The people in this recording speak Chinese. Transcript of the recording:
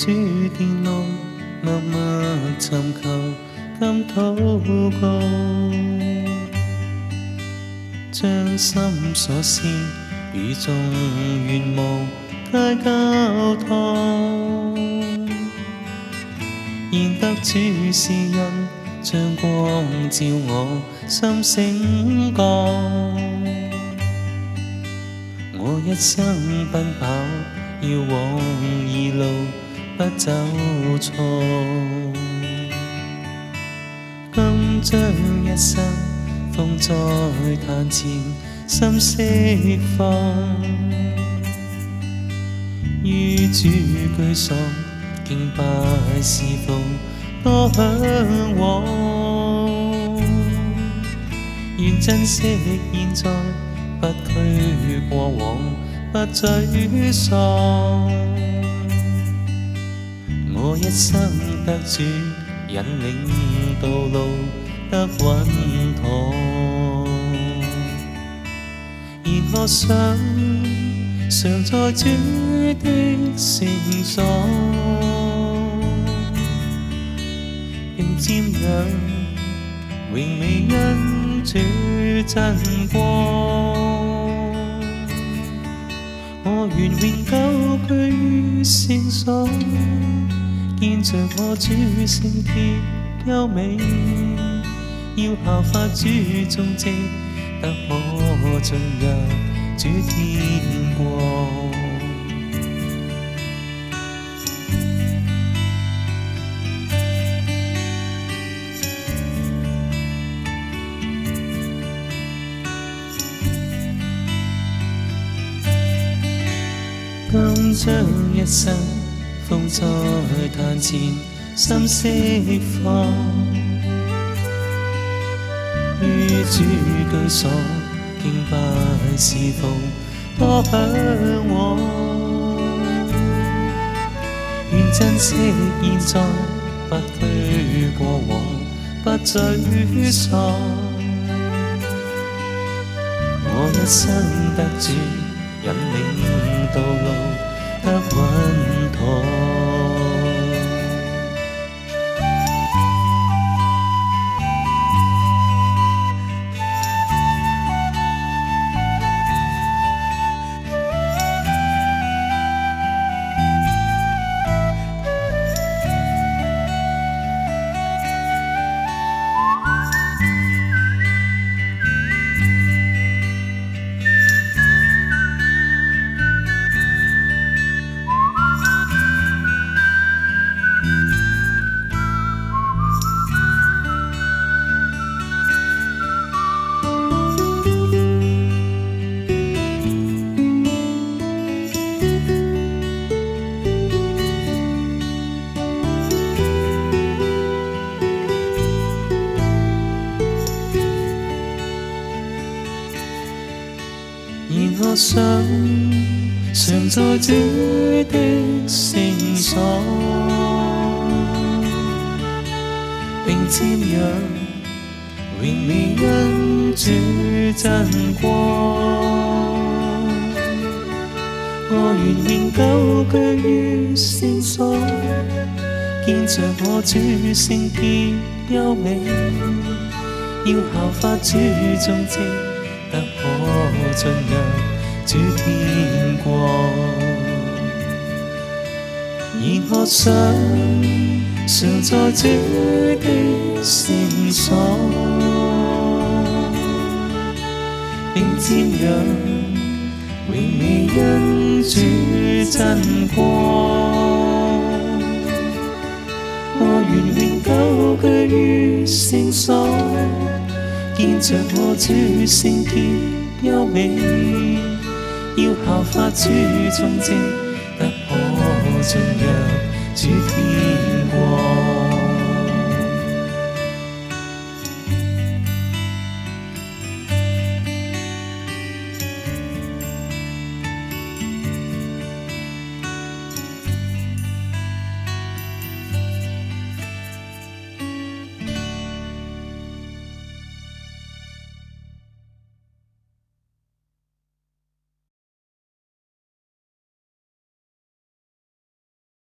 主殿路，默默尋求今禱告，將心所思與眾願望皆交託，現得主是恩，將光照我心醒覺，我一生奔跑要往義路。不走错，今将一生放在眼前心释放。遇主具爽敬拜侍奉多向往。愿珍惜现在，不拘过往，不沮丧。我一生得主引领道路得稳妥，而我想，常在主的圣所，并瞻仰永美恩主真光。我愿永久居于圣所。见着我主圣洁优美，要效法主忠贞，得我进入主天国。今将一生。風再彈前心釋放。於主居所敬拜侍奉多向往，願珍惜現在，不拘過往，不沮喪。我一生得主引領道路得穩妥。我想常在这的线索，并沾染永未因主沾光。我原仍久居于线索，见着我主圣洁优美，要效法主众子。得可進入主天國，而可想，常在主的线索，并佔有永未因主真光，我願永久居於聖所。见着我诸圣洁优美，要效法诸宗者，不可进入诸天。